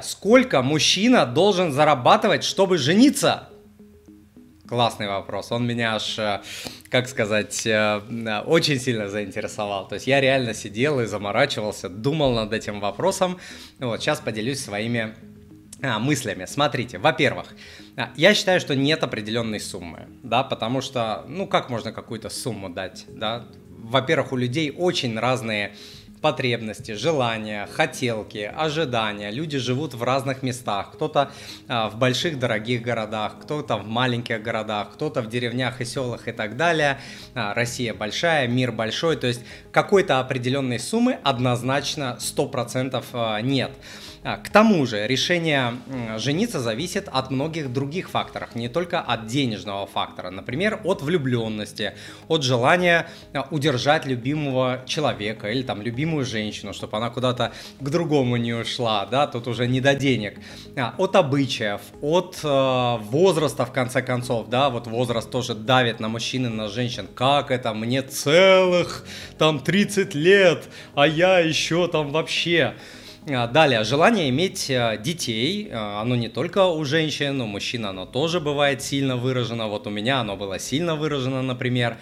Сколько мужчина должен зарабатывать, чтобы жениться? Классный вопрос. Он меня аж, э, как сказать, э, очень сильно заинтересовал. То есть я реально сидел и заморачивался, думал над этим вопросом. Вот сейчас поделюсь своими а, мыслями. Смотрите, во-первых, а, я считаю, что нет определенной суммы, да, потому что, ну, как можно какую-то сумму дать, да? Во-первых, у людей очень разные потребности, желания, хотелки, ожидания. Люди живут в разных местах. Кто-то а, в больших дорогих городах, кто-то в маленьких городах, кто-то в деревнях и селах и так далее. А, Россия большая, мир большой. То есть какой-то определенной суммы однозначно 100% а, нет. К тому же решение жениться зависит от многих других факторов, не только от денежного фактора. Например, от влюбленности, от желания удержать любимого человека или там любимую женщину, чтобы она куда-то к другому не ушла, да, тут уже не до денег. А, от обычаев, от э, возраста в конце концов, да, вот возраст тоже давит на мужчин и на женщин. Как это? Мне целых там 30 лет, а я еще там вообще. А, далее, желание иметь э, детей, э, оно не только у женщин, у мужчин оно тоже бывает сильно выражено. Вот у меня оно было сильно выражено, например.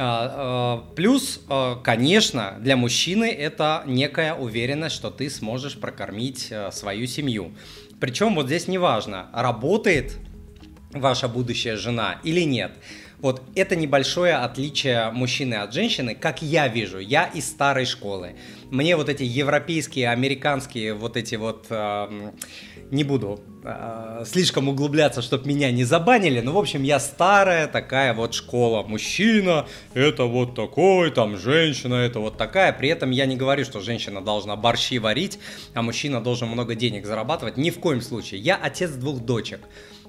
А, э, плюс, конечно, для мужчины это некая уверенность, что ты сможешь прокормить свою семью. Причем вот здесь не важно, работает ваша будущая жена или нет. Вот это небольшое отличие мужчины от женщины, как я вижу, я из старой школы. Мне вот эти европейские, американские, вот эти вот, э, не буду э, слишком углубляться, чтобы меня не забанили, но в общем я старая такая вот школа. Мужчина это вот такой, там женщина это вот такая. При этом я не говорю, что женщина должна борщи варить, а мужчина должен много денег зарабатывать. Ни в коем случае. Я отец двух дочек.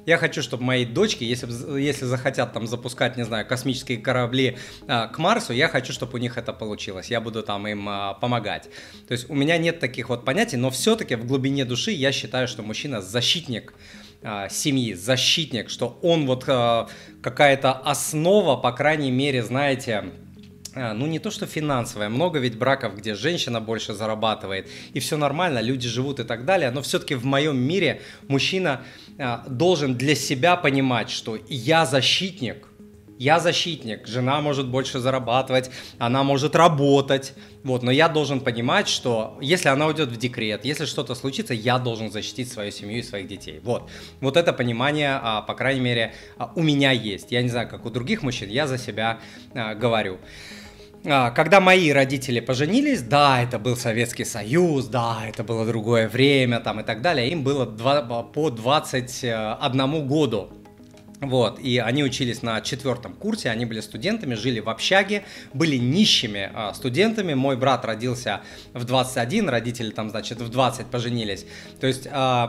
Я хочу, чтобы мои дочки, если, если захотят там запускать, не знаю, космические корабли а, к Марсу, я хочу, чтобы у них это получилось. Я буду там им а, помогать. То есть у меня нет таких вот понятий, но все-таки в глубине души я считаю, что мужчина защитник а, семьи, защитник, что он вот какая-то основа, по крайней мере, знаете, ну не то что финансовая, много ведь браков, где женщина больше зарабатывает, и все нормально, люди живут и так далее, но все-таки в моем мире мужчина а, должен для себя понимать, что я защитник, я защитник, жена может больше зарабатывать, она может работать, вот, но я должен понимать, что если она уйдет в декрет, если что-то случится, я должен защитить свою семью и своих детей. Вот, вот это понимание, а, по крайней мере, у меня есть. Я не знаю, как у других мужчин, я за себя говорю. А, когда мои родители поженились, да, это был Советский Союз, да, это было другое время там и так далее, им было 2, по 21 году. Вот, и они учились на четвертом курсе, они были студентами, жили в общаге, были нищими э, студентами. Мой брат родился в 21, родители там, значит, в 20 поженились. То есть э,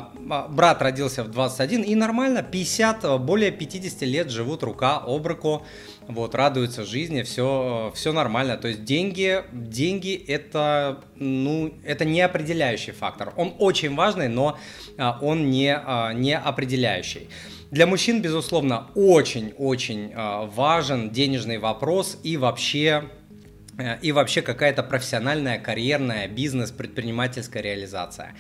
брат родился в 21, и нормально, 50, более 50 лет живут рука об руку, вот, радуются жизни, все, все нормально. То есть деньги, деньги это, ну, это не определяющий фактор. Он очень важный, но э, он не, э, не определяющий. Для мужчин, безусловно, очень-очень э, важен денежный вопрос и вообще э, и вообще какая-то профессиональная, карьерная, бизнес-предпринимательская реализация.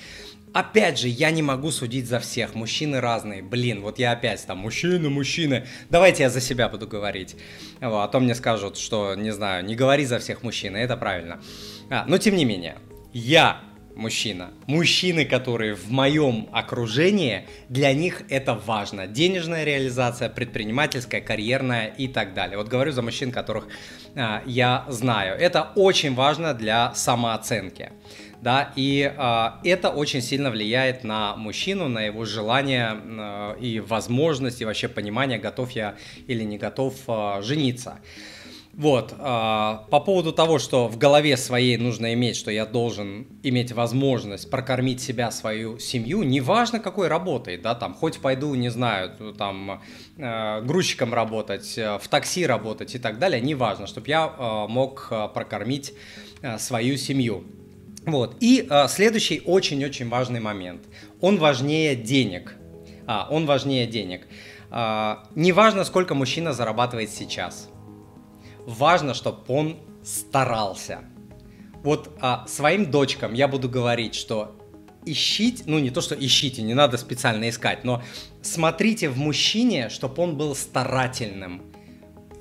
Опять же, я не могу судить за всех, мужчины разные, блин, вот я опять там, мужчины, мужчины, давайте я за себя буду говорить, а то мне скажут, что, не знаю, не говори за всех мужчин, это правильно. А, но тем не менее, я мужчина. Мужчины, которые в моем окружении, для них это важно. Денежная реализация, предпринимательская, карьерная и так далее. Вот говорю за мужчин, которых а, я знаю. Это очень важно для самооценки. Да, и а, это очень сильно влияет на мужчину, на его желание а, и возможность, и вообще понимание, готов я или не готов а, жениться. Вот, а, по поводу того, что в голове своей нужно иметь, что я должен иметь возможность прокормить себя, свою семью, неважно какой работой, да, там, хоть пойду, не знаю, там, э, грузчиком работать, э, в такси работать и так далее, неважно, чтобы я э, мог прокормить свою семью. Вот, и следующий очень-очень важный момент, он важнее денег, а, он важнее денег. Э, неважно, сколько мужчина зарабатывает сейчас – важно, чтобы он старался. Вот а, своим дочкам я буду говорить, что ищите, ну не то, что ищите, не надо специально искать, но смотрите в мужчине, чтобы он был старательным.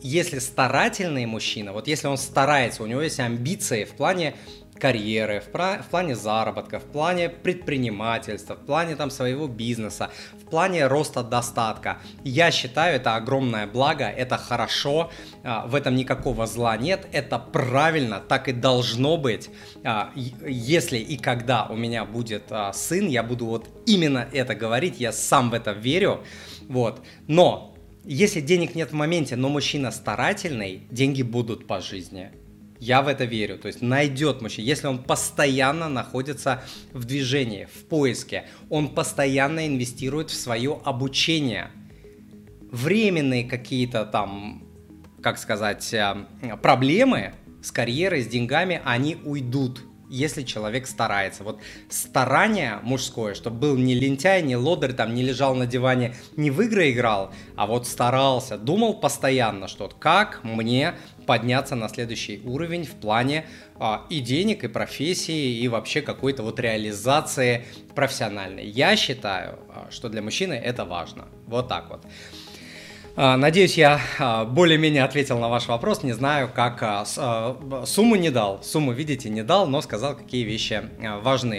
Если старательный мужчина, вот если он старается, у него есть амбиции в плане карьеры, в, в плане заработка, в плане предпринимательства, в плане там своего бизнеса, в плане роста достатка. Я считаю, это огромное благо, это хорошо, а, в этом никакого зла нет, это правильно, так и должно быть. А, если и когда у меня будет а, сын, я буду вот именно это говорить, я сам в это верю, вот. Но если денег нет в моменте, но мужчина старательный, деньги будут по жизни. Я в это верю. То есть найдет мужчина. Если он постоянно находится в движении, в поиске, он постоянно инвестирует в свое обучение. Временные какие-то там, как сказать, э, проблемы с карьерой, с деньгами, они уйдут если человек старается. Вот старание мужское, чтобы был не лентяй, не лодырь, там, не лежал на диване, не в игры играл, а вот старался, думал постоянно, что вот как мне подняться на следующий уровень в плане а, и денег, и профессии, и вообще какой-то вот реализации профессиональной. Я считаю, а, что для мужчины это важно. Вот так вот. А, надеюсь, я а, более-менее ответил на ваш вопрос. Не знаю, как сумму не дал. Сумму, видите, не дал, но сказал, какие вещи важны.